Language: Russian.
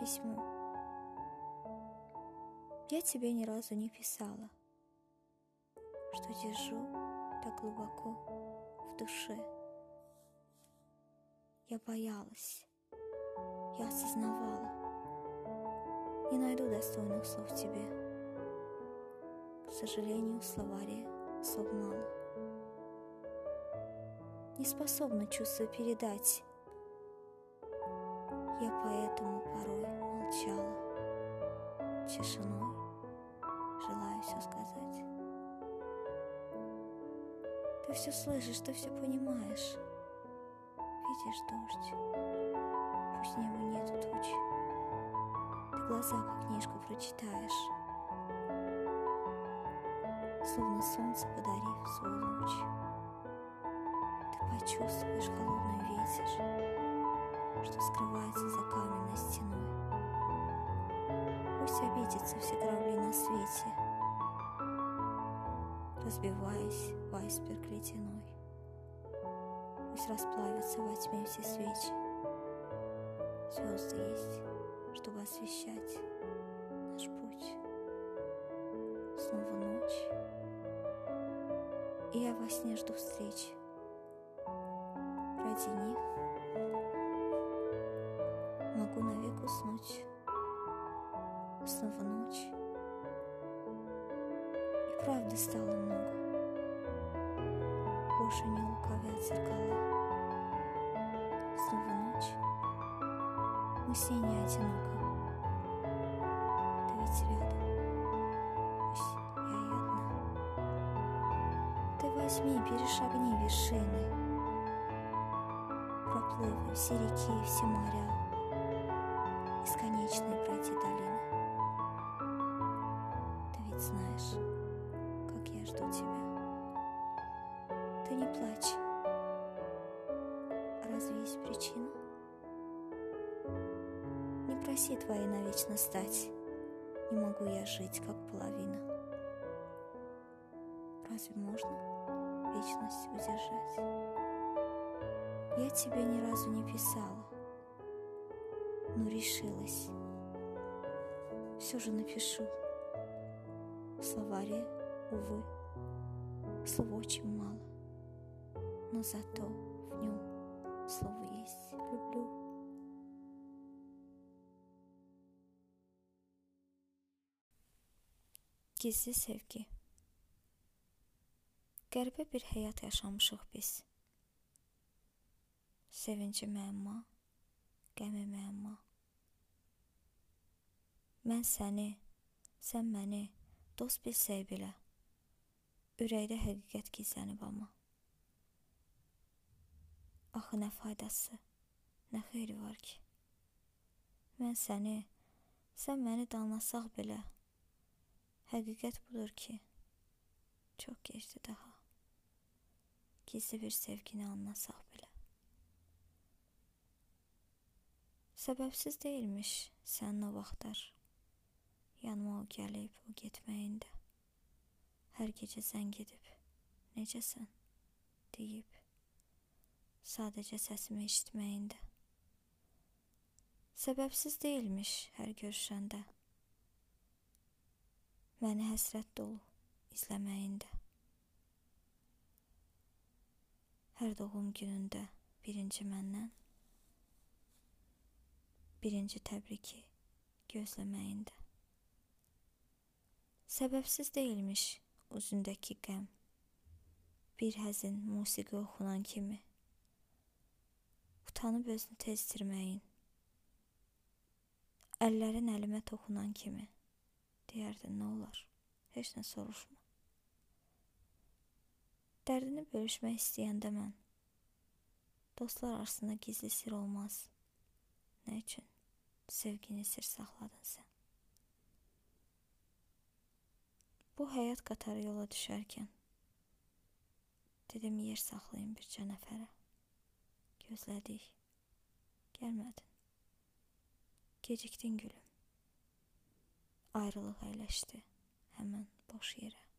письмо. Я тебе ни разу не писала, что держу так глубоко в душе. Я боялась, я осознавала, не найду достойных слов тебе. К сожалению, в словаре слов мало. Не способна чувство передать. Я поэтому порой молчала, тишиной желаю все сказать. Ты все слышишь, ты все понимаешь. Видишь дождь, пусть неба нету туч. Ты глаза, как книжку, прочитаешь, Словно солнце подарив свой луч. Ты почувствуешь холодный ветер, Что скрывается за каменной стеной. Пусть обидятся все корабли на свете, Разбиваясь в айсберг ледяной. Пусть расплавятся во тьме все свечи. Звезды есть, чтобы освещать наш путь. Снова ночь, и я во сне жду встречи. Ради них могу навек уснуть. Снова ночь, и правды стало много. Больше не лукавят зеркала. Снова ночь, мы с ней не одиноко. Ты ведь рядом, пусть я и одна. Ты возьми, перешагни вершины, Проплывы все реки и все моря, Бесконечные пройти долины. Ты ведь знаешь, как я жду тебя. Ты не плачь. Разве есть причина? Не проси твоей навечно стать. Не могу я жить, как половина. Разве можно вечность удержать? Я тебе ни разу не писала, но решилась. Все же напишу. В словаре, увы, слов очень мало, но зато в нем слово есть. Люблю. Gizli sevgi Qəribə bir həyat yaşamışıq biz. Sevinci müəmma, qəmi müəmma. Mən səni, sən məni dost bilsək belə, ürəkdə həqiqət gizlənib amma. Axı nə faydası, nə xeyri var ki? Mən səni, sən məni danlasaq belə, həqiqət budur ki, çox gecdir daha. Gizli bir sevgini anlasaq belə. Səbəbsiz deyilmiş sənin o vaxtlar. Yanıma o gəlib, o getməyində. Hər gecə zəng edib, necəsən, deyib. Sadəcə səsimi eşitməyində. Səbəbsiz deyilmiş hər görüşəndə. Məni həsrət dolu izləməyində. Hər doğum günündə birinci məndən birinci təbriki gözləməyində. Səbəbsiz deyilmiş üzündəki qəm. Bir həzin musiqi oxunan kimi. Utanıb özünü tezdirməyin. Əllərin əlimə toxunan kimi. Deyərdin, nə olar? Heç nə soruşma. Dərdini bölüşmək istəyəndə mən dostlar arasında gizli sir olmaz. Nə üçün sevgini sir saxladın sən? Bu həyat qatarı yola düşərkən dedim yer saxlayın bircə nəfərə. Gözlədik. Gəlmədin. Gecikdin gülüm. Ayrılıq əyləşdi həmən boş yerə.